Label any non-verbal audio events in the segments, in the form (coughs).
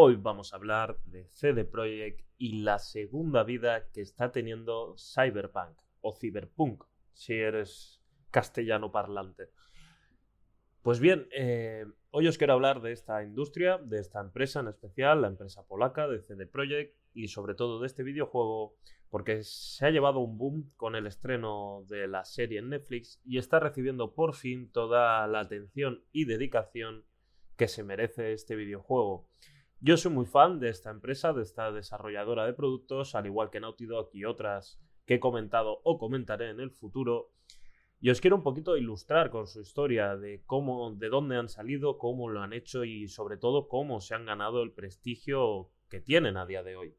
Hoy vamos a hablar de CD Projekt y la segunda vida que está teniendo Cyberpunk o Cyberpunk, si eres castellano parlante. Pues bien, eh, hoy os quiero hablar de esta industria, de esta empresa en especial, la empresa polaca de CD Projekt y sobre todo de este videojuego porque se ha llevado un boom con el estreno de la serie en Netflix y está recibiendo por fin toda la atención y dedicación que se merece este videojuego. Yo soy muy fan de esta empresa, de esta desarrolladora de productos, al igual que Naughty Dog y otras que he comentado o comentaré en el futuro. Y os quiero un poquito ilustrar con su historia de cómo, de dónde han salido, cómo lo han hecho y sobre todo cómo se han ganado el prestigio que tienen a día de hoy.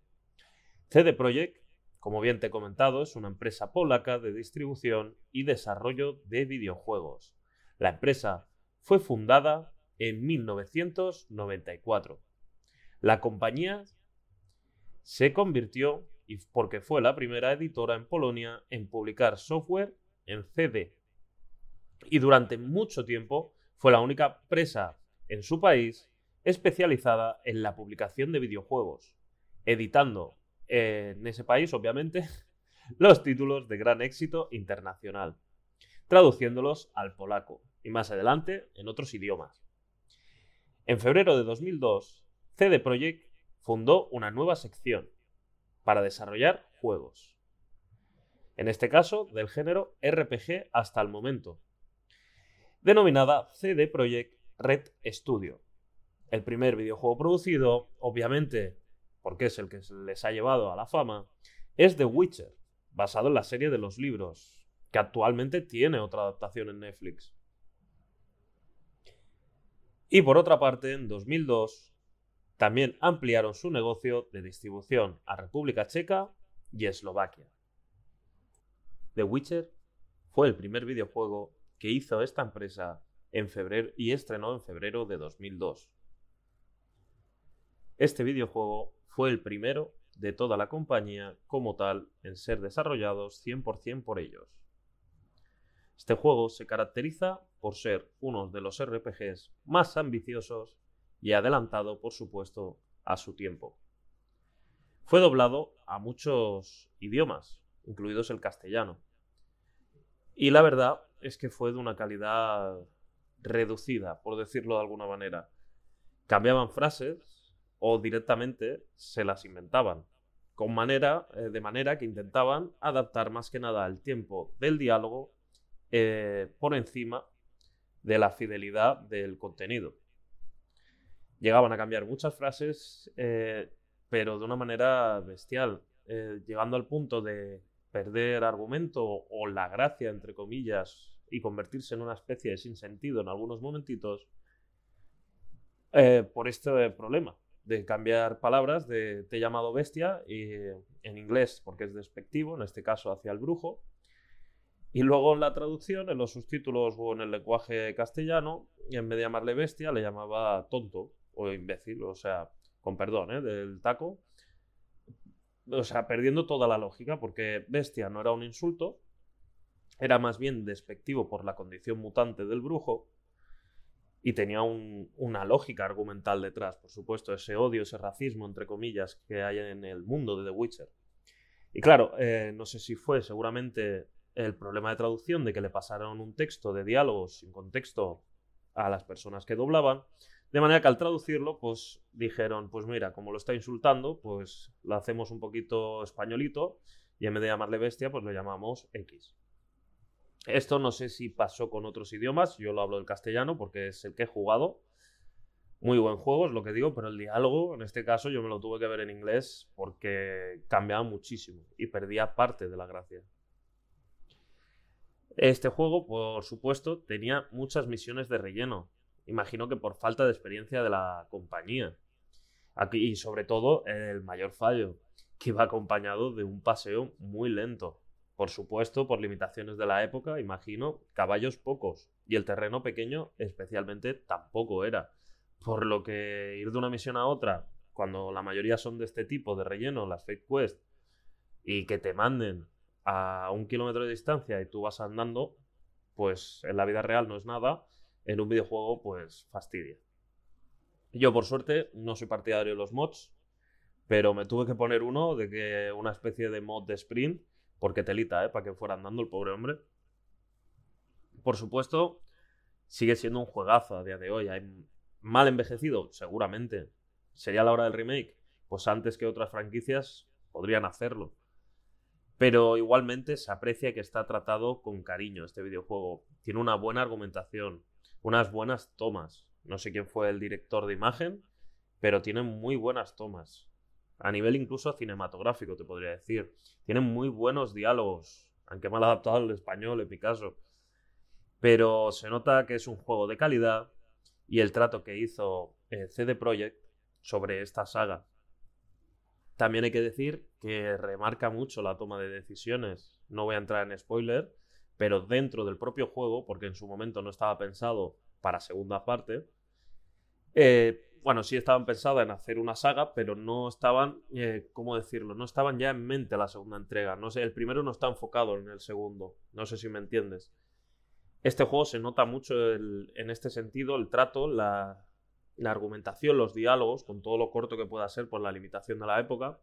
CD Projekt, como bien te he comentado, es una empresa polaca de distribución y desarrollo de videojuegos. La empresa fue fundada en 1994 la compañía se convirtió, y porque fue la primera editora en Polonia en publicar software en CD. Y durante mucho tiempo fue la única empresa en su país especializada en la publicación de videojuegos, editando en ese país, obviamente, (laughs) los títulos de gran éxito internacional, traduciéndolos al polaco y más adelante en otros idiomas. En febrero de 2002, CD Projekt fundó una nueva sección para desarrollar juegos. En este caso, del género RPG hasta el momento, denominada CD Projekt Red Studio. El primer videojuego producido, obviamente, porque es el que les ha llevado a la fama, es The Witcher, basado en la serie de los libros, que actualmente tiene otra adaptación en Netflix. Y por otra parte, en 2002, también ampliaron su negocio de distribución a República Checa y Eslovaquia. The Witcher fue el primer videojuego que hizo esta empresa en febrero y estrenó en febrero de 2002. Este videojuego fue el primero de toda la compañía como tal en ser desarrollados 100% por ellos. Este juego se caracteriza por ser uno de los RPGs más ambiciosos y adelantado, por supuesto, a su tiempo. Fue doblado a muchos idiomas, incluidos el castellano. Y la verdad es que fue de una calidad reducida, por decirlo de alguna manera. Cambiaban frases o directamente se las inventaban, con manera, eh, de manera que intentaban adaptar más que nada el tiempo del diálogo eh, por encima de la fidelidad del contenido llegaban a cambiar muchas frases, eh, pero de una manera bestial, eh, llegando al punto de perder argumento o la gracia, entre comillas, y convertirse en una especie de sinsentido en algunos momentitos, eh, por este problema de cambiar palabras de te he llamado bestia y, en inglés porque es despectivo, en este caso hacia el brujo, y luego en la traducción, en los subtítulos o en el lenguaje castellano, en vez de llamarle bestia, le llamaba tonto o imbécil, o sea, con perdón, ¿eh? del taco. O sea, perdiendo toda la lógica, porque bestia no era un insulto, era más bien despectivo por la condición mutante del brujo y tenía una lógica argumental detrás, por supuesto, ese odio, ese racismo, entre comillas, que hay en el mundo de The Witcher. Y claro, eh, no sé si fue seguramente el problema de traducción de que le pasaron un texto de diálogos sin contexto a las personas que doblaban, de manera que al traducirlo, pues dijeron, pues mira, como lo está insultando, pues lo hacemos un poquito españolito y en vez de llamarle bestia, pues lo llamamos X. Esto no sé si pasó con otros idiomas, yo lo hablo del castellano porque es el que he jugado. Muy buen juego, es lo que digo, pero el diálogo, en este caso, yo me lo tuve que ver en inglés porque cambiaba muchísimo y perdía parte de la gracia. Este juego, por supuesto, tenía muchas misiones de relleno, Imagino que por falta de experiencia de la compañía. Aquí, y sobre todo, el mayor fallo, que iba acompañado de un paseo muy lento. Por supuesto, por limitaciones de la época, imagino, caballos pocos. Y el terreno pequeño, especialmente, tampoco era. Por lo que ir de una misión a otra, cuando la mayoría son de este tipo, de relleno, las fake quest, y que te manden a un kilómetro de distancia y tú vas andando, pues en la vida real no es nada, en un videojuego pues fastidia. Yo por suerte no soy partidario de los mods, pero me tuve que poner uno de que una especie de mod de sprint, porque telita, ¿eh? Para que fuera andando el pobre hombre. Por supuesto, sigue siendo un juegazo a día de hoy. ¿Hay mal envejecido? Seguramente. ¿Sería la hora del remake? Pues antes que otras franquicias podrían hacerlo. Pero igualmente se aprecia que está tratado con cariño este videojuego. Tiene una buena argumentación, unas buenas tomas. No sé quién fue el director de imagen, pero tiene muy buenas tomas. A nivel incluso cinematográfico, te podría decir. Tiene muy buenos diálogos, aunque mal adaptado al español, en mi caso. Pero se nota que es un juego de calidad y el trato que hizo eh, CD Projekt sobre esta saga también hay que decir que remarca mucho la toma de decisiones. No voy a entrar en spoiler, pero dentro del propio juego, porque en su momento no estaba pensado para segunda parte, eh, bueno, sí estaban pensadas en hacer una saga, pero no estaban, eh, ¿cómo decirlo? No estaban ya en mente la segunda entrega. No sé, el primero no está enfocado en el segundo. No sé si me entiendes. Este juego se nota mucho en este sentido, el trato, la, la argumentación, los diálogos, con todo lo corto que pueda ser por la limitación de la época,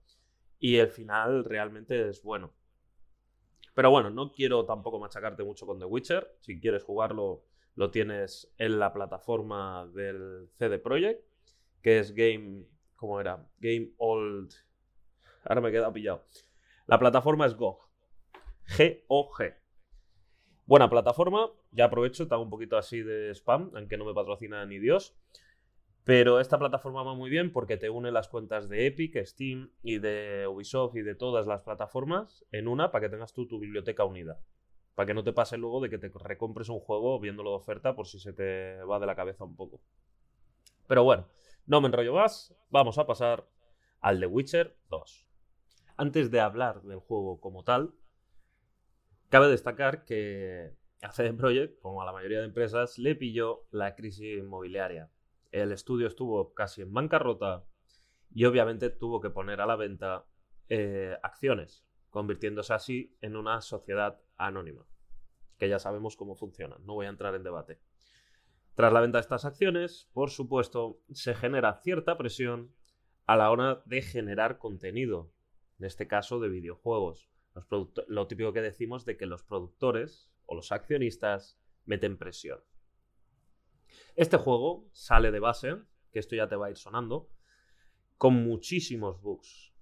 y el final realmente es bueno. Pero bueno, no quiero tampoco machacarte mucho con The Witcher. Si quieres jugarlo, lo tienes en la plataforma del CD Projekt, que es Game. ¿Cómo era? Game Old. Ahora me he quedado pillado. La plataforma es GOG. G-O-G. Buena plataforma. Ya aprovecho, te un poquito así de spam, aunque no me patrocina ni Dios. Pero esta plataforma va muy bien porque te une las cuentas de Epic, Steam y de Ubisoft y de todas las plataformas en una para que tengas tú tu biblioteca unida. Para que no te pase luego de que te recompres un juego viéndolo de oferta por si se te va de la cabeza un poco. Pero bueno, no me enrollo más, vamos a pasar al The Witcher 2. Antes de hablar del juego como tal, cabe destacar que a CD Projekt, como a la mayoría de empresas, le pilló la crisis inmobiliaria el estudio estuvo casi en bancarrota y obviamente tuvo que poner a la venta eh, acciones, convirtiéndose así en una sociedad anónima, que ya sabemos cómo funciona, no voy a entrar en debate. Tras la venta de estas acciones, por supuesto, se genera cierta presión a la hora de generar contenido, en este caso de videojuegos. lo típico que decimos de que los productores o los accionistas meten presión. Este juego sale de base, que esto ya te va a ir sonando, con muchísimos bugs.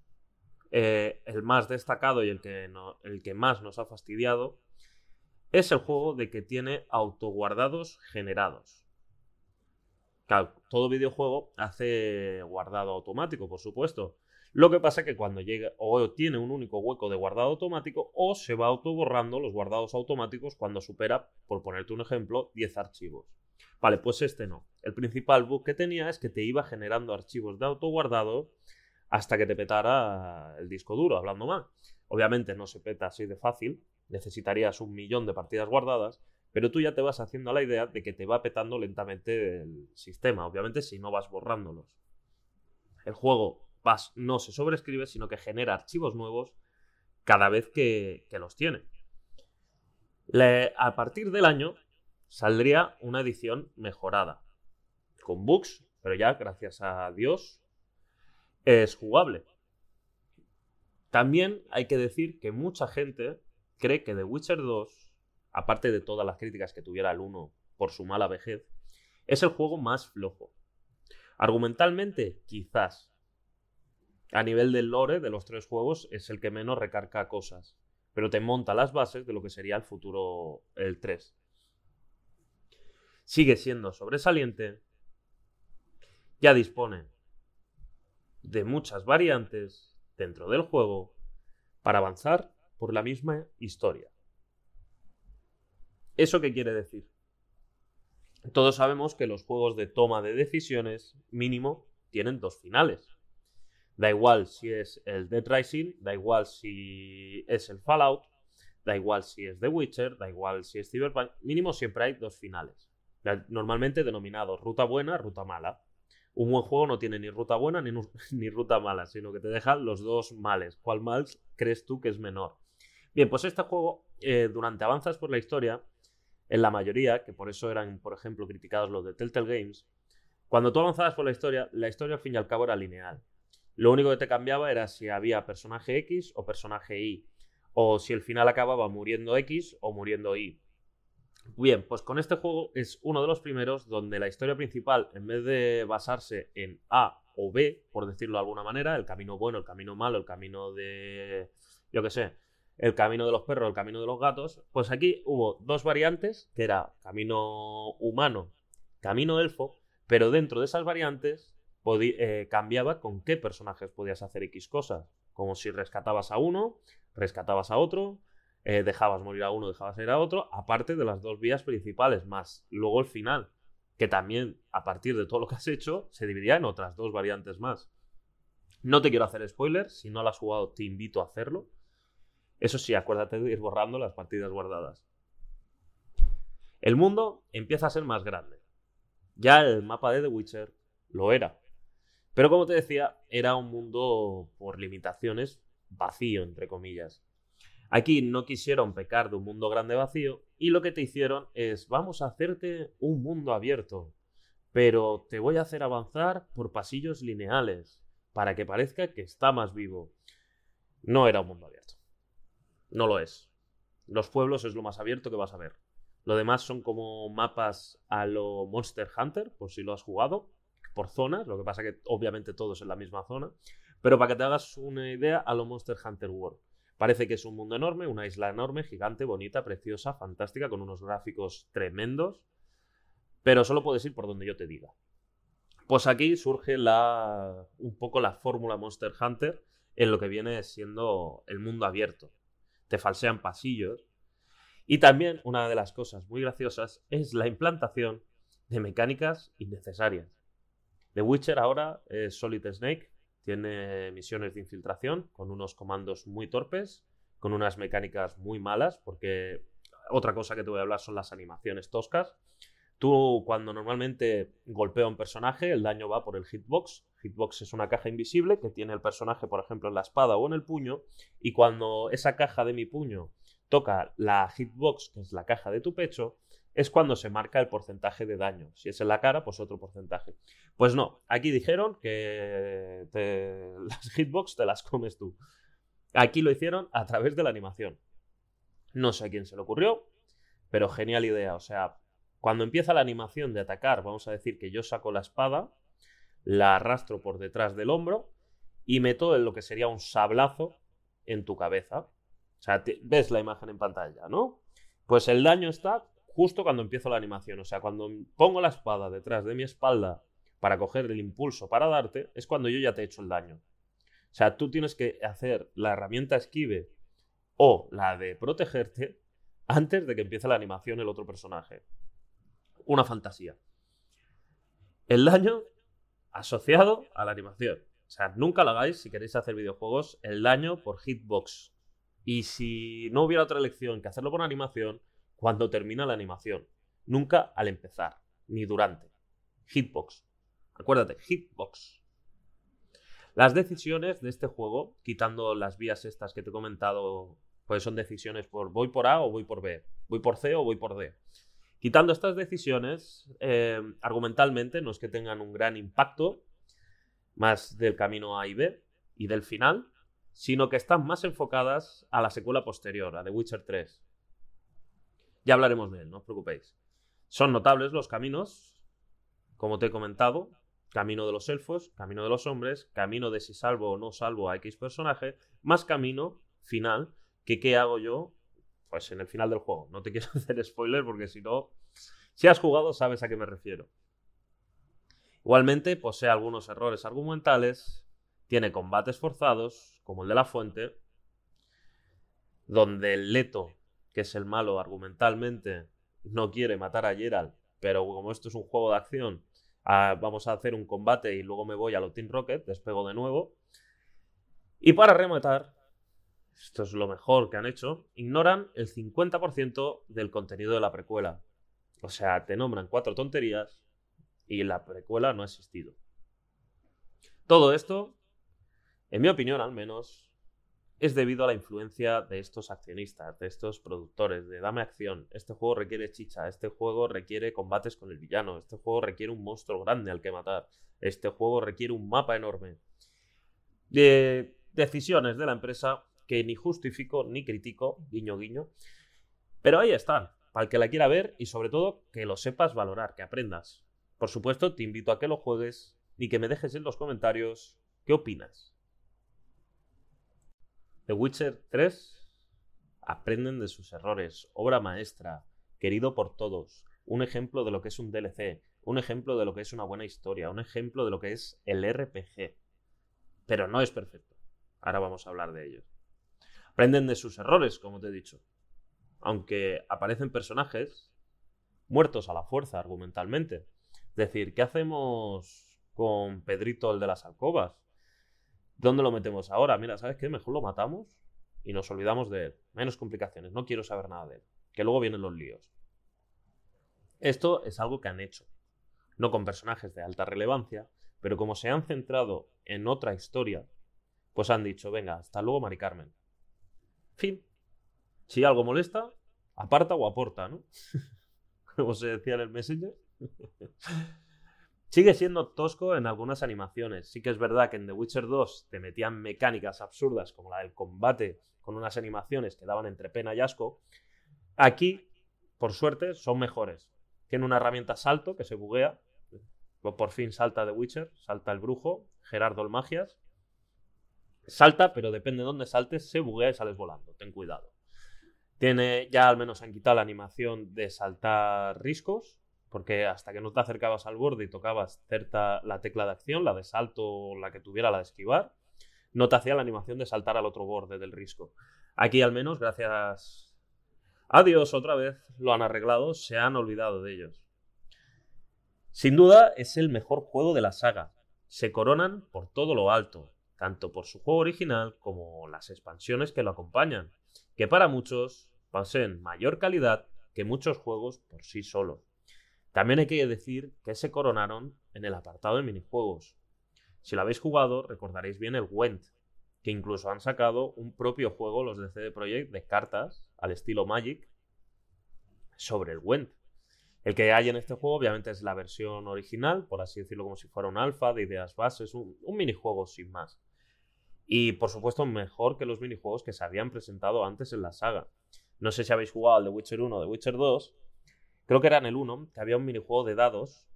Eh, el más destacado y el que, el que más nos ha fastidiado es el juego de que tiene autoguardados generados. todo videojuego hace guardado automático, por supuesto. Lo que pasa es que cuando llega o tiene un único hueco de guardado automático o se va autoborrando los guardados automáticos cuando supera, por ponerte un ejemplo, 10 archivos. Vale, pues este no. El principal bug que tenía es que te iba generando archivos de autoguardado hasta que te petara el disco duro, hablando mal. Obviamente no se peta así de fácil, necesitarías un millón de partidas guardadas, pero tú ya te vas haciendo la idea de que te va petando lentamente el sistema, obviamente si no vas borrándolos. El juego vas, no se sobrescribe, sino que genera archivos nuevos cada vez que, los tiene. a partir del año saldría una edición mejorada, con bugs, pero ya, gracias a Dios, es jugable. También hay que decir que mucha gente cree que The Witcher 2, aparte de todas las críticas que tuviera el 1 por su mala vejez, es el juego más flojo. Argumentalmente, quizás. A nivel del lore de los tres juegos es el que menos recarga cosas, pero te monta las bases de lo que sería el futuro el 3 sigue siendo sobresaliente, ya dispone de muchas variantes dentro del juego para avanzar por la misma historia. ¿Eso qué quiere decir? Todos sabemos que los juegos de toma de decisiones mínimo tienen dos finales. Da igual si es el Dead Rising, da igual si es el Fallout, da igual si es The Witcher, da igual si es Cyberpunk, mínimo siempre hay dos finales. Normalmente denominados ruta buena, ruta mala. Un buen juego no tiene ni ruta buena ni, (laughs) ni ruta mala, sino que te deja los dos males. ¿Cuál mal crees tú que es menor? Bien, pues este juego, eh, durante avanzas por la historia, en la mayoría, que por eso eran, por ejemplo, criticados los de Telltale Games, cuando tú avanzabas por la historia, la historia al fin y al cabo era lineal. Lo único que te cambiaba era si había personaje X o personaje Y, o si el final acababa muriendo X o muriendo Y. Bien, pues con este juego es uno de los primeros donde la historia principal, en vez de basarse en A o B, por decirlo de alguna manera, el camino bueno, el camino malo, el camino de, yo qué sé, el camino de los perros, el camino de los gatos, pues aquí hubo dos variantes, que era camino humano, camino elfo, pero dentro de esas variantes eh, cambiaba con qué personajes podías hacer X cosas, como si rescatabas a uno, rescatabas a otro, eh, dejabas morir a uno, dejabas ir a otro, aparte de las dos vías principales, más luego el final, que también a partir de todo lo que has hecho se dividía en otras dos variantes más. No te quiero hacer spoilers, si no lo has jugado te invito a hacerlo. Eso sí, acuérdate de ir borrando las partidas guardadas. El mundo empieza a ser más grande. Ya el mapa de The Witcher lo era. Pero como te decía, era un mundo por limitaciones vacío, entre comillas. Aquí no quisieron pecar de un mundo grande vacío y lo que te hicieron es vamos a hacerte un mundo abierto, pero te voy a hacer avanzar por pasillos lineales para que parezca que está más vivo. No era un mundo abierto. No lo es. Los pueblos es lo más abierto que vas a ver. Lo demás son como mapas a lo Monster Hunter, por si lo has jugado, por zonas, lo que pasa que obviamente todos en la misma zona, pero para que te hagas una idea a lo Monster Hunter World. Parece que es un mundo enorme, una isla enorme, gigante, bonita, preciosa, fantástica, con unos gráficos tremendos, pero solo puedes ir por donde yo te diga. Pues aquí surge un poco la fórmula Monster Hunter en lo que viene siendo el mundo abierto. Te falsean pasillos. Y también una de las cosas muy graciosas es la implantación de mecánicas innecesarias. The Witcher ahora es Solid Snake, tiene misiones de infiltración con unos comandos muy torpes, con unas mecánicas muy malas, porque otra cosa que te voy a hablar son las animaciones toscas. Tú cuando normalmente golpea un personaje, el daño va por el hitbox. Hitbox es una caja invisible que tiene el personaje, por ejemplo, en la espada o en el puño, y cuando esa caja de mi puño toca la hitbox, que es la caja de tu pecho, es cuando se marca el porcentaje de daño. Si es en la cara, pues otro porcentaje. Pues no, aquí dijeron que (laughs) las hitbox te las comes tú. Aquí lo hicieron a través de la animación. No sé a quién se le ocurrió, pero genial idea. O sea, cuando empieza la animación de atacar, vamos a decir que yo saco la espada, la arrastro por detrás del hombro y meto en lo que sería un sablazo en tu cabeza. O sea, ves la imagen en pantalla, ¿no? Pues el daño está justo cuando empiezo la animación. O sea, cuando pongo la espada detrás de mi espalda para coger el impulso para darte, es cuando yo ya te he hecho el daño. O sea, tú tienes que hacer la herramienta esquive o la de protegerte antes de que empiece la animación el otro personaje. Una fantasía. El daño asociado a la animación. O sea, nunca lo hagáis si queréis hacer videojuegos el daño por hitbox. Y si no hubiera otra elección que hacerlo por animación, cuando termina la animación, nunca al empezar, ni durante. Hitbox. Acuérdate, hitbox. Las decisiones de este juego, quitando las vías estas que te he comentado, pues son decisiones por voy por A o voy por B, voy por C o voy por D. Quitando estas decisiones, eh, argumentalmente no es que tengan un gran impacto más del camino A y B y del final, sino que están más enfocadas a la secuela posterior, a The Witcher 3. Ya hablaremos de él, no os preocupéis. Son notables los caminos, como te he comentado, camino de los elfos, camino de los hombres, camino de si salvo o no salvo a X personaje, más camino final, que qué hago yo, pues en el final del juego. No te quiero (laughs) hacer spoiler porque si no, si has jugado sabes a qué me refiero. Igualmente posee algunos errores argumentales, tiene combates forzados, como el de la fuente, donde el Leto que es el malo argumentalmente, no quiere matar a Geralt, pero como esto es un juego de acción, ah, vamos a hacer un combate y luego me voy a lo Team Rocket, despego de nuevo. Y para rematar, esto es lo mejor que han hecho, ignoran el 50% del contenido de la precuela. O sea, te nombran cuatro tonterías y la precuela no ha existido. Todo esto, en mi opinión al menos, es debido a la influencia de estos accionistas, de estos productores, de dame acción, este juego requiere chicha, este juego requiere combates con el villano, este juego requiere un monstruo grande al que matar, este juego requiere un mapa enorme. De decisiones de la empresa que ni justifico ni critico, guiño guiño, pero ahí están, para el que la quiera ver y sobre todo que lo sepas valorar, que aprendas. Por supuesto, te invito a que lo juegues y que me dejes en los comentarios qué opinas. The Witcher 3 aprenden de sus errores, obra maestra, querido por todos, un ejemplo de lo que es un DLC, un ejemplo de lo que es una buena historia, un ejemplo de lo que es el RPG. Pero no es perfecto. Ahora vamos a hablar de ello. Aprenden de sus errores, como te he dicho. Aunque aparecen personajes muertos a la fuerza argumentalmente. Es decir, ¿qué hacemos con Pedrito el de las alcobas? ¿Dónde lo metemos ahora? Mira, ¿sabes qué? Mejor lo matamos y nos olvidamos de él. Menos complicaciones. No quiero saber nada de él. Que luego vienen los líos. Esto es algo que han hecho. No con personajes de alta relevancia, pero como se han centrado en otra historia, pues han dicho, venga, hasta luego, Mari Carmen. Fin. Si algo molesta, aparta o aporta, ¿no? (laughs) como se decía en el Messenger. Sigue siendo tosco en algunas animaciones. Sí que es verdad que en The Witcher 2 te metían mecánicas absurdas como la del combate con unas animaciones que daban entre pena y asco. Aquí, por suerte, son mejores. Tiene una herramienta salto que se buguea. Por fin salta The Witcher, salta el brujo, Gerardo el Magias. Salta, pero depende de dónde saltes, se buguea y sales volando. Ten cuidado. Tiene, ya al menos han quitado la animación de saltar riscos, porque hasta que no te acercabas al borde y tocabas la tecla de acción, la de salto o la que tuviera la de esquivar, no te hacía la animación de saltar al otro borde del risco. Aquí al menos, gracias a Dios otra vez, lo han arreglado, se han olvidado de ellos. Sin duda es el mejor juego de la saga. Se coronan por todo lo alto, tanto por su juego original como las expansiones que lo acompañan, que para muchos poseen mayor calidad que muchos juegos por sí solos. También hay que decir que se coronaron en el apartado de minijuegos. Si lo habéis jugado, recordaréis bien el Went, que incluso han sacado un propio juego los de CD Projekt de cartas al estilo Magic sobre el Went. El que hay en este juego obviamente es la versión original, por así decirlo como si fuera un alfa de ideas bases, un, un minijuego sin más. Y por supuesto mejor que los minijuegos que se habían presentado antes en la saga. No sé si habéis jugado al The Witcher 1 o The Witcher 2, creo que era en el 1, que había un minijuego de dados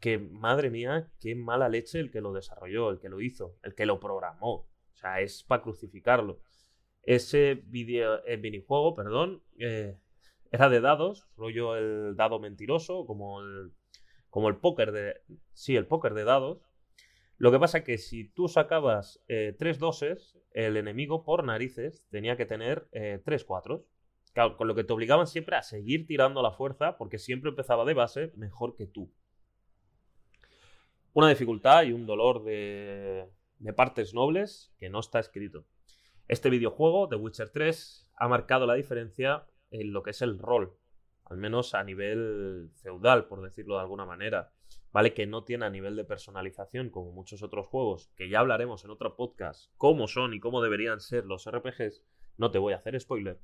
que, madre mía, qué mala leche el que lo desarrolló, el que lo hizo, el que lo programó. O sea, es para crucificarlo. Ese video, el minijuego, perdón, eh, era de dados, rollo el dado mentiroso, como el, como el póker de... Sí, el póker de dados. Lo que pasa es que si tú sacabas eh, tres doses, el enemigo por narices tenía que tener eh, tres cuatros con lo que te obligaban siempre a seguir tirando la fuerza porque siempre empezaba de base mejor que tú. Una dificultad y un dolor de, de partes nobles que no está escrito. Este videojuego, The Witcher 3, ha marcado la diferencia en lo que es el rol, al menos a nivel feudal, por decirlo de alguna manera. Vale que no tiene a nivel de personalización como muchos otros juegos, que ya hablaremos en otro podcast, cómo son y cómo deberían ser los RPGs. No te voy a hacer spoiler.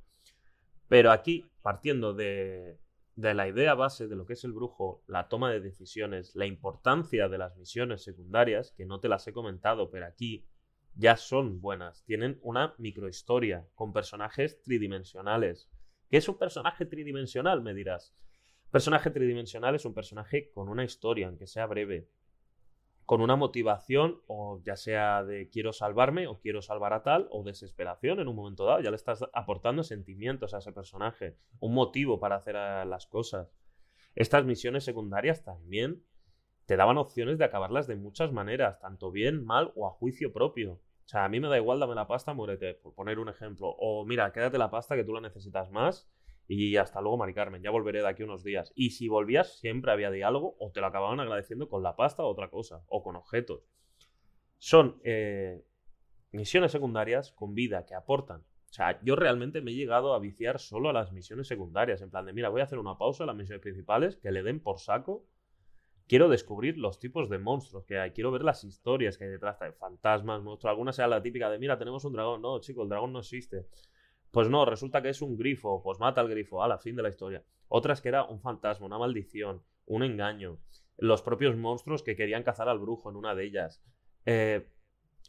Pero aquí, partiendo de, la idea base de lo que es el brujo, la toma de decisiones, la importancia de las misiones secundarias, que no te las he comentado, pero aquí ya son buenas. Tienen una microhistoria con personajes tridimensionales. ¿Qué es un personaje tridimensional? Me dirás. Personaje tridimensional es un personaje con una historia, aunque sea breve con una motivación, o ya sea de quiero salvarme o quiero salvar a tal, o desesperación en un momento dado. Ya le estás aportando sentimientos a ese personaje, un motivo para hacer las cosas. Estas misiones secundarias también te daban opciones de acabarlas de muchas maneras, tanto bien, mal o a juicio propio. O sea, a mí me da igual, dame la pasta, muérete, por poner un ejemplo. O mira, quédate la pasta que tú la necesitas más y hasta luego, Mari Carmen, ya volveré de aquí unos días. Y si volvías, siempre había diálogo o te lo acababan agradeciendo con la pasta o otra cosa, o con objetos. Son eh, misiones secundarias con vida que aportan. O sea, yo realmente me he llegado a viciar solo a las misiones secundarias. En plan de, mira, voy a hacer una pausa a las misiones principales, que le den por saco. Quiero descubrir los tipos de monstruos que hay. Quiero ver las historias que hay detrás de fantasmas, monstruos. Algunas sea la típica de, mira, tenemos un dragón. No, chico, el dragón no existe. Pues no, resulta que es un grifo. Pues mata al grifo. A la fin de la historia. Otras que era un fantasma, una maldición, un engaño. Los propios monstruos que querían cazar al brujo en una de ellas. Eh,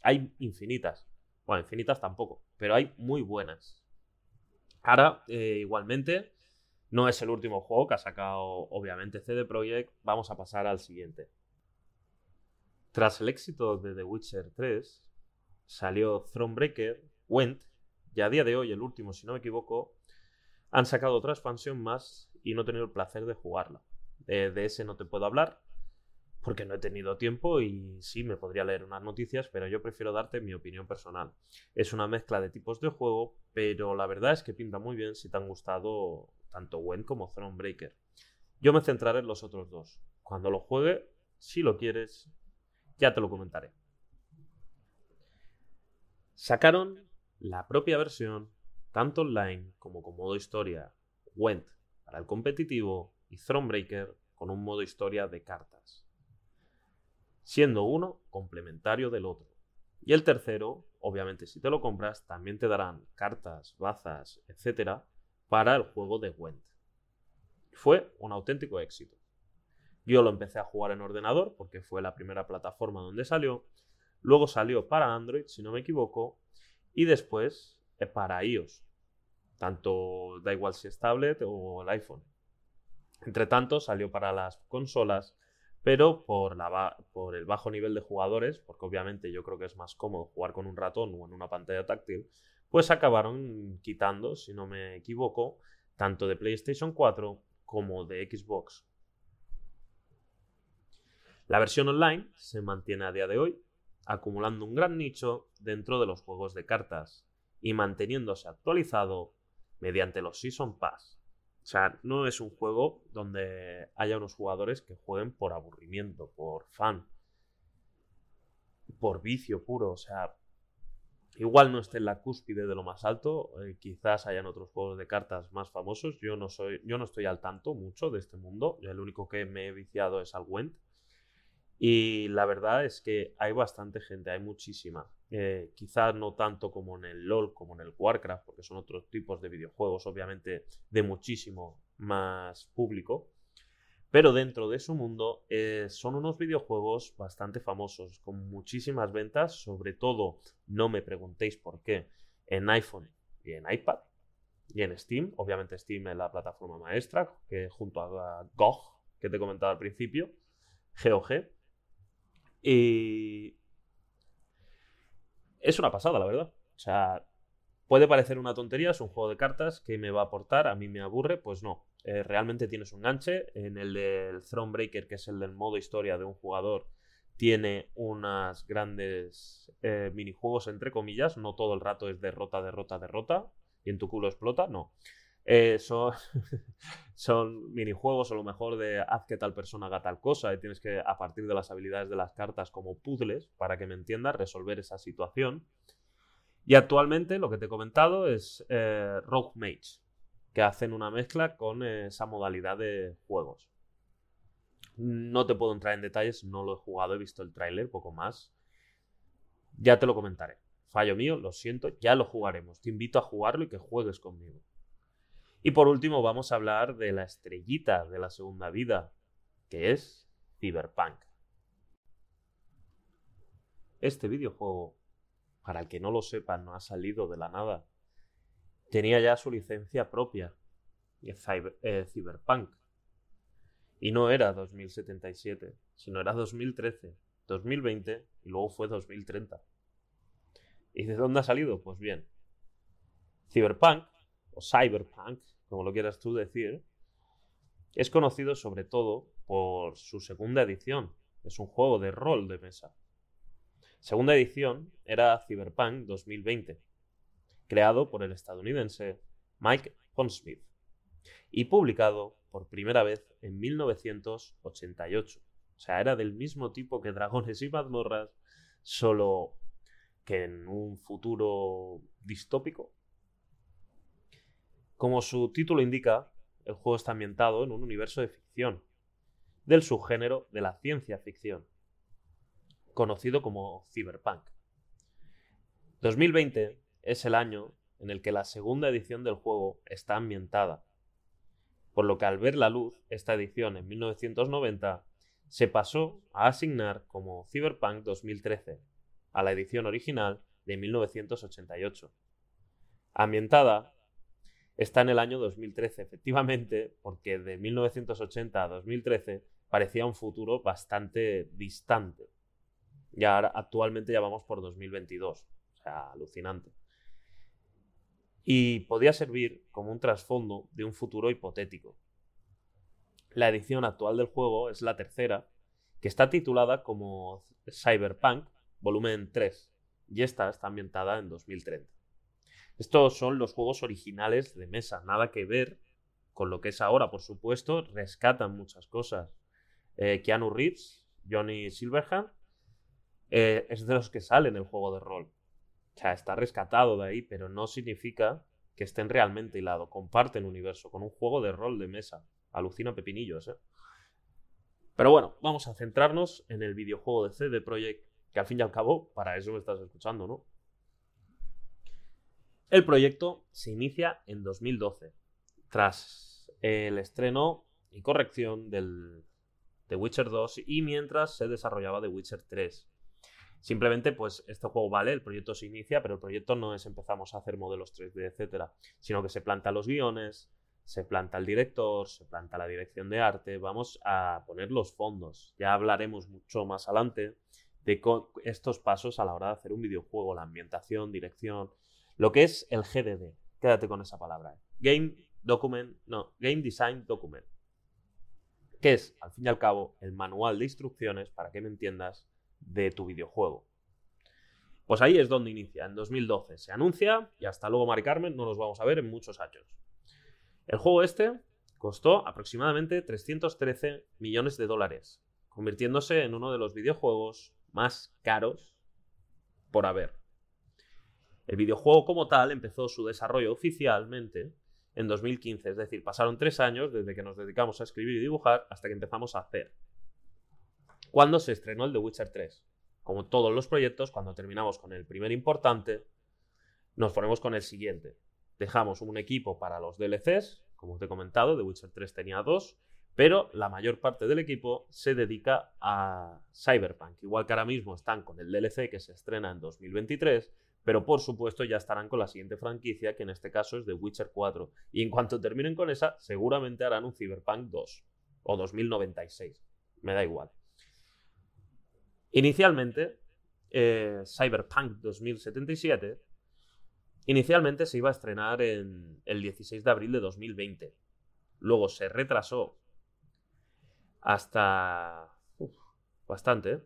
hay infinitas. Bueno, infinitas tampoco, pero hay muy buenas. Ahora, eh, igualmente, no es el último juego que ha sacado, obviamente, CD Projekt. Vamos a pasar al siguiente. Tras el éxito de The Witcher 3, salió Thronebreaker, Went, y a día de hoy, el último, si no me equivoco, han sacado otra expansión más y no he tenido el placer de jugarla. de ese no te puedo hablar, porque no he tenido tiempo y sí, me podría leer unas noticias, pero yo prefiero darte mi opinión personal. Es una mezcla de tipos de juego, pero la verdad es que pinta muy bien si te han gustado tanto Wen como Thronebreaker. Yo me centraré en los otros dos. Cuando lo juegue, si lo quieres, ya te lo comentaré. Sacaron la propia versión, tanto online como con modo historia, Went para el competitivo y Thronebreaker con un modo historia de cartas siendo uno complementario del otro. Y el tercero, obviamente si te lo compras, también te darán cartas, bazas, etcétera, para el juego de Gwent. Fue un auténtico éxito. Yo lo empecé a jugar en ordenador porque fue la primera plataforma donde salió. Luego salió para Android, si no me equivoco, y después eh, para iOS. Tanto da igual si es tablet o el iPhone. Entre tanto, salió para las consolas pero por, la por el bajo nivel de jugadores, porque obviamente yo creo que es más cómodo jugar con un ratón o en una pantalla táctil, pues acabaron quitando, si no me equivoco, tanto de PlayStation 4 como de Xbox. La versión online se mantiene a día de hoy, acumulando un gran nicho dentro de los juegos de cartas y manteniéndose actualizado mediante los Season Pass, o sea, no es un juego donde haya unos jugadores que jueguen por aburrimiento, por fan, por vicio puro. O sea, igual no esté en la cúspide de lo más alto. Eh, quizás hayan otros juegos de cartas más famosos. Yo no soy, yo no estoy al tanto mucho de este mundo. Yo el único que me he viciado es al Went. Y la verdad es que hay bastante gente, hay muchísima. Eh, quizás no tanto como en el LOL, como en el Warcraft, porque son otros tipos de videojuegos, obviamente, de muchísimo más público. Pero dentro de su mundo eh, son unos videojuegos bastante famosos, con muchísimas ventas, sobre todo, no me preguntéis por qué, en iPhone y en iPad y en Steam. Obviamente Steam es la plataforma maestra, que junto a GOG, que te he comentado al principio, GOG, y es una pasada, la verdad. O sea, puede parecer una tontería, es un juego de cartas que me va a aportar, a mí me aburre, pues no. Eh, realmente tienes un ganche. En el del Thronebreaker, que es el del modo historia de un jugador, tiene unas grandes eh, minijuegos, entre comillas. No todo el rato es derrota, derrota, derrota. Y en tu culo explota, no. Eh, (laughs) son, minijuegos a lo mejor de haz que tal persona haga tal cosa y tienes que, a partir de las habilidades de las cartas como puzzles, para que me entiendas, resolver esa situación. Y actualmente lo que te he comentado es eh, Rogue Mage, que hacen una mezcla con esa modalidad de juegos. No te puedo entrar en detalles, no lo he jugado, he visto el tráiler, poco más. Ya te lo comentaré. Fallo mío, lo siento, ya lo jugaremos. Te invito a jugarlo y que juegues conmigo. Y por último vamos a hablar de la estrellita de la segunda vida, que es Cyberpunk. Este videojuego, para el que no lo sepa, no ha salido de la nada. Tenía ya su licencia propia, eh, Cyberpunk. Y no era 2077, sino era 2013, 2020 y luego fue 2030. ¿Y de dónde ha salido? Pues bien, Cyberpunk, o Cyberpunk, como lo quieras tú decir, es conocido sobre todo por su segunda edición. Es un juego de rol de mesa. Segunda edición era Cyberpunk 2020, creado por el estadounidense Mike Pondsmith y publicado por primera vez en 1988. O sea, era del mismo tipo que Dragones y Mazmorras, solo que en un futuro distópico. Como su título indica, el juego está ambientado en un universo de ficción, del subgénero de la ciencia ficción, conocido como cyberpunk. 2020 es el año en el que la segunda edición del juego está ambientada, por lo que al ver la luz, esta edición en 1990 se pasó a asignar como Cyberpunk 2013 a la edición original de 1988. Ambientada está en el año 2013, efectivamente, porque de 1980 a 2013 parecía un futuro bastante distante. Ya actualmente ya vamos por 2022, o sea, alucinante. Y podía servir como un trasfondo de un futuro hipotético. La edición actual del juego es la tercera, que está titulada como Cyberpunk volumen 3, y esta está ambientada en 2030. Estos son los juegos originales de mesa, nada que ver con lo que es ahora, por supuesto, rescatan muchas cosas. Eh, Keanu Reeves, Johnny Silverhand, eh, es de los que sale en el juego de rol. O sea, está rescatado de ahí, pero no significa que estén realmente hilados. Comparten universo con un juego de rol de mesa. Alucina pepinillos, ¿eh? Pero bueno, vamos a centrarnos en el videojuego de CD Projekt, que al fin y al cabo, para eso me estás escuchando, ¿no? El proyecto se inicia en 2012, tras el estreno y corrección del The Witcher 2 y mientras se desarrollaba The Witcher 3. Simplemente, pues este juego vale, el proyecto se inicia, pero el proyecto no es empezamos a hacer modelos 3D, etcétera, sino que se planta los guiones, se planta el director, se planta la dirección de arte, vamos a poner los fondos. Ya hablaremos mucho más adelante de estos pasos a la hora de hacer un videojuego, la ambientación, dirección, lo que es el GDD. Quédate con esa palabra. ¿eh? Game Document, no, Game Design Document. Que es, al fin y al cabo, el manual de instrucciones, para que me entiendas, de tu videojuego. Pues ahí es donde inicia. En 2012 se anuncia y hasta luego, Mari Carmen, no nos vamos a ver en muchos años. El juego este costó aproximadamente 313 millones de dólares, convirtiéndose en uno de los videojuegos más caros por haber. El videojuego como tal empezó su desarrollo oficialmente en 2015, es decir, pasaron tres años desde que nos dedicamos a escribir y dibujar hasta que empezamos a hacer. Cuando se estrenó el The Witcher 3. Como todos los proyectos, cuando terminamos con el primer importante, nos ponemos con el siguiente. Dejamos un equipo para los DLCs, como te he comentado, The Witcher 3 tenía dos, pero la mayor parte del equipo se dedica a Cyberpunk. Igual que ahora mismo están con el DLC que se estrena en 2023, pero por supuesto ya estarán con la siguiente franquicia, que en este caso es The Witcher 4. Y en cuanto terminen con esa, seguramente harán un Cyberpunk 2 o 2096. Me da igual. Inicialmente, eh, Cyberpunk 2077, inicialmente se iba a estrenar en el 16 de abril de 2020. Luego se retrasó hasta... bastante, ¿eh?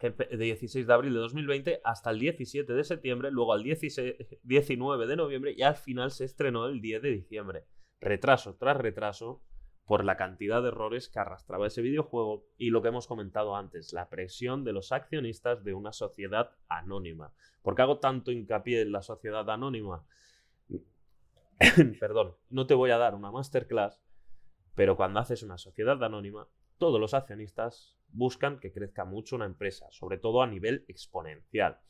De 16 de abril de 2020 hasta el 17 de septiembre, luego al 19 de noviembre y al final se estrenó el 10 de diciembre. Retraso tras retraso por la cantidad de errores que arrastraba ese videojuego y lo que hemos comentado antes, la presión de los accionistas de una sociedad anónima. ¿Por qué hago tanto hincapié en la sociedad anónima? (coughs) Perdón, no te voy a dar una masterclass, pero cuando haces una sociedad anónima, todos los accionistas buscan que crezca mucho una empresa, sobre todo a nivel exponencial.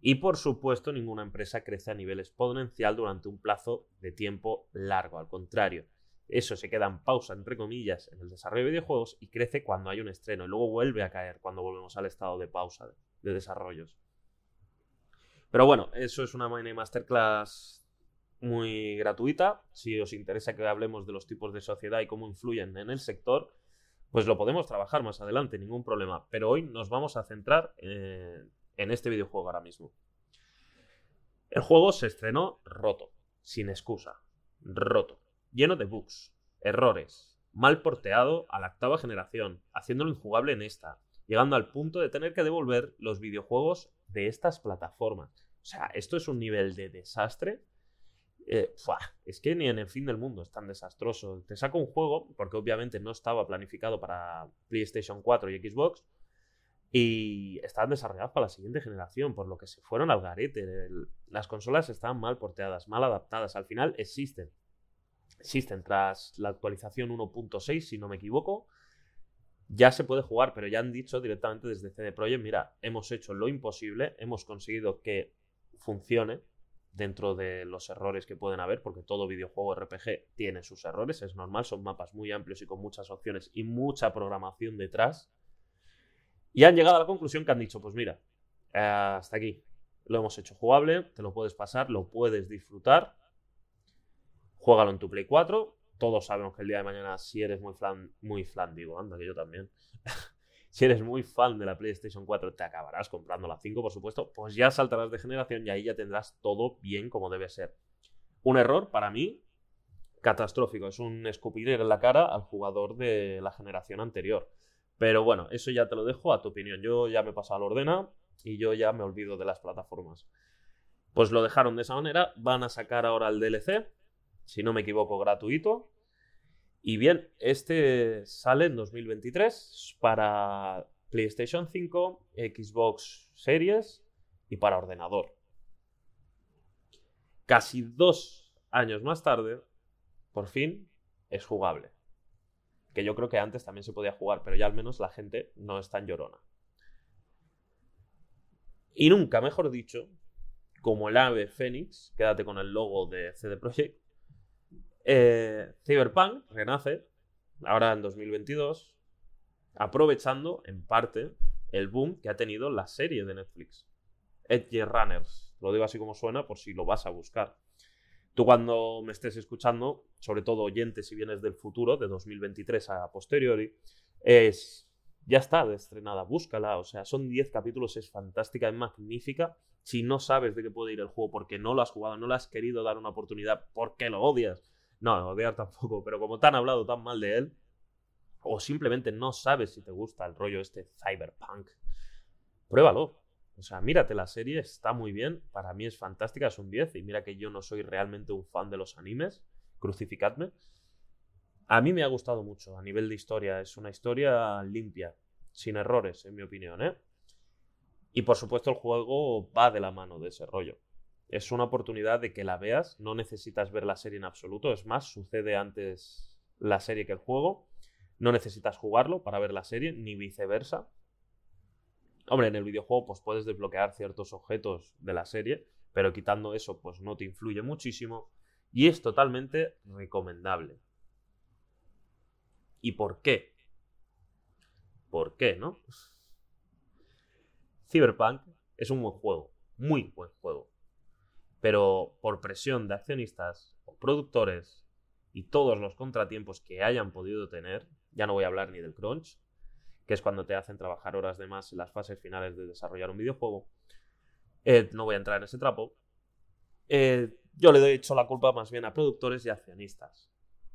Y por supuesto, ninguna empresa crece a nivel exponencial durante un plazo de tiempo largo. Al contrario, eso se queda en pausa, entre comillas, en el desarrollo de videojuegos y crece cuando hay un estreno y luego vuelve a caer cuando volvemos al estado de pausa de, desarrollos. Pero bueno, eso es una mini masterclass muy gratuita. Si os interesa que hablemos de los tipos de sociedad y cómo influyen en el sector, pues lo podemos trabajar más adelante, ningún problema. Pero hoy nos vamos a centrar en este videojuego ahora mismo. El juego se estrenó roto, sin excusa, roto, lleno de bugs, errores, mal porteado a la octava generación, haciéndolo injugable en esta, llegando al punto de tener que devolver los videojuegos de estas plataformas. O sea, esto es un nivel de desastre eh, es que ni en el fin del mundo es tan desastroso. Te saco un juego, porque obviamente no estaba planificado para PlayStation 4 y Xbox, y estaban desarrolladas para la siguiente generación, por lo que se fueron al garete. las consolas estaban mal porteadas, mal adaptadas. Al final existen. Existen tras la actualización 1.6, si no me equivoco. Ya se puede jugar, pero ya han dicho directamente desde CD Projekt, mira, hemos hecho lo imposible, hemos conseguido que funcione dentro de los errores que pueden haber, porque todo videojuego RPG tiene sus errores, es normal, son mapas muy amplios y con muchas opciones y mucha programación detrás y han llegado a la conclusión que han dicho, pues mira, hasta aquí. Lo hemos hecho jugable, te lo puedes pasar, lo puedes disfrutar. Juégalo en tu Play 4. Todos sabemos que el día de mañana, si eres muy fan, muy fan, digo, anda, que yo también. Si eres muy fan de la PlayStation 4, te acabarás comprando la 5, por supuesto. Pues ya saltarás de generación y ahí ya tendrás todo bien como debe ser. Un error para mí catastrófico. Es un escupir en la cara al jugador de la generación anterior. Pero bueno, eso ya te lo dejo a tu opinión. Yo ya me he pasado al ordena y yo ya me olvido de las plataformas. Pues lo dejaron de esa manera. Van a sacar ahora el DLC, si no me equivoco, gratuito. Y bien, este sale en 2023 para PlayStation 5, Xbox Series y para ordenador. Casi dos años más tarde, por fin, es jugable que yo creo que antes también se podía jugar, pero ya al menos la gente no es tan llorona. Y nunca, mejor dicho, como el ave Fénix, quédate con el logo de CD Projekt, eh, Cyberpunk renace, ahora en 2022, aprovechando en parte el boom que ha tenido la serie de Netflix, Edge Runners. Lo digo así como suena por si lo vas a buscar. Tú cuando me estés escuchando, sobre todo oyentes si vienes del futuro, de 2023 a posteriori, es... Ya está estrenada, búscala. O sea, son 10 capítulos, es fantástica, es magnífica. Si no sabes de qué puede ir el juego porque no lo has jugado, no le has querido dar una oportunidad porque lo odias. No, odiar tampoco, pero como te han hablado tan mal de él, o simplemente no sabes si te gusta el rollo este cyberpunk, pruébalo. O sea, mírate la serie, está muy bien. Para mí es fantástica, es un 10. Y mira que yo no soy realmente un fan de los animes. Crucificadme. A mí me ha gustado mucho a nivel de historia. Es una historia limpia, sin errores, en mi opinión. ¿eh? Y por supuesto, el juego va de la mano de ese rollo. Es una oportunidad de que la veas. No necesitas ver la serie en absoluto. Es más, sucede antes la serie que el juego. No necesitas jugarlo para ver la serie, ni viceversa. Hombre, en el videojuego pues puedes desbloquear ciertos objetos de la serie, pero quitando eso pues no te influye muchísimo y es totalmente recomendable. ¿Y por qué? ¿Por qué, no? Cyberpunk es un buen juego, muy buen juego. Pero por presión de accionistas o productores y todos los contratiempos que hayan podido tener, ya no voy a hablar ni del crunch, que es cuando te hacen trabajar horas de más en las fases finales de desarrollar un videojuego. Eh, no voy a entrar en ese trapo. Eh, yo le doy hecho la culpa más bien a productores y accionistas.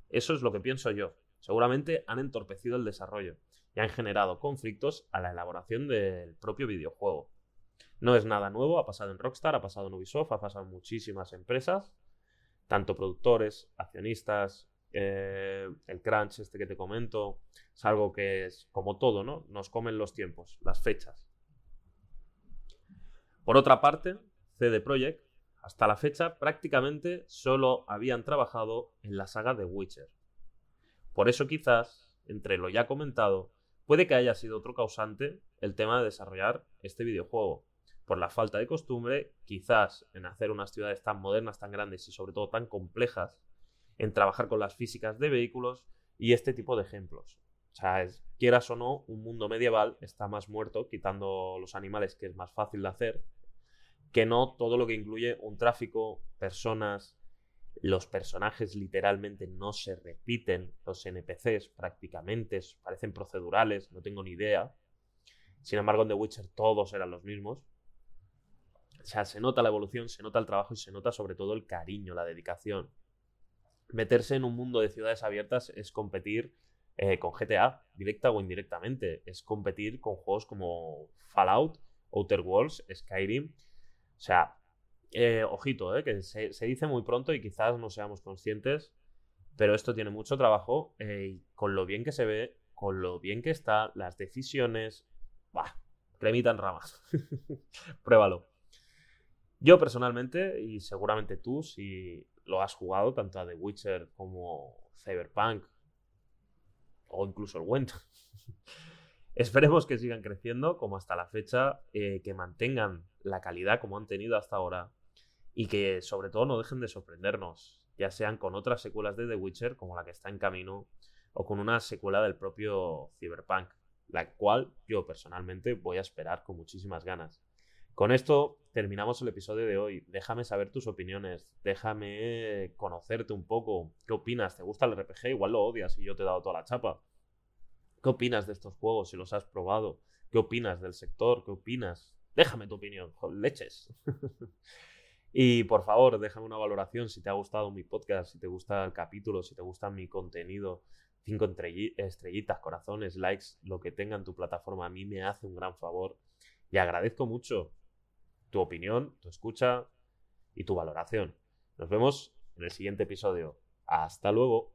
Eso es lo que pienso yo. Seguramente han entorpecido el desarrollo y han generado conflictos a la elaboración del propio videojuego. No es nada nuevo, ha pasado en Rockstar, ha pasado en Ubisoft, ha pasado en muchísimas empresas, tanto productores, accionistas, eh, el crunch este que te comento, es algo que es como todo, ¿no? Nos comen los tiempos, las fechas. Por otra parte, CD Projekt, hasta la fecha, prácticamente solo habían trabajado en la saga de Witcher. Por eso quizás, entre lo ya comentado, puede que haya sido otro causante el tema de desarrollar este videojuego. Por la falta de costumbre, quizás en hacer unas ciudades tan modernas, tan grandes y sobre todo tan complejas, en trabajar con las físicas de vehículos y este tipo de ejemplos. O sea, quieras o no, un mundo medieval está más muerto, quitando los animales, que es más fácil de hacer, que no todo lo que incluye un tráfico, personas, los personajes literalmente no se repiten, los NPCs prácticamente parecen procedurales, no tengo ni idea. Sin embargo, en The Witcher todos eran los mismos. O sea, se nota la evolución, se nota el trabajo y se nota sobre todo el cariño, la dedicación meterse en un mundo de ciudades abiertas es competir eh, con GTA, directa o indirectamente. Es competir con juegos como Fallout, Outer Worlds, Skyrim. O sea, eh, ojito, eh, que se, dice muy pronto y quizás no seamos conscientes, pero esto tiene mucho trabajo con lo bien que se ve, con lo bien que está, las decisiones. Cremita en ramas. (laughs) Pruébalo. Yo personalmente, y seguramente tú, si lo has jugado tanto a The Witcher como Cyberpunk o incluso el Went, (laughs) esperemos que sigan creciendo como hasta la fecha, eh, que mantengan la calidad como han tenido hasta ahora y que sobre todo no dejen de sorprendernos, ya sean con otras secuelas de The Witcher como la que está en camino o con una secuela del propio Cyberpunk, la cual yo personalmente voy a esperar con muchísimas ganas. Con esto terminamos el episodio de hoy. Déjame saber tus opiniones, déjame conocerte un poco. ¿Qué opinas? ¿Te gusta el RPG? Igual lo odias y yo te he dado toda la chapa. ¿Qué opinas de estos juegos si los has probado? ¿Qué opinas del sector? ¿Qué opinas? Déjame tu opinión, leches. (laughs) y por favor, déjame una valoración si te ha gustado mi podcast, si te gusta el capítulo, si te gusta mi contenido. Cinco estrellitas, corazones, likes, lo que tenga en tu plataforma a mí me hace un gran favor. Y agradezco mucho tu opinión, tu escucha y tu valoración. Nos vemos en el siguiente episodio. Hasta luego.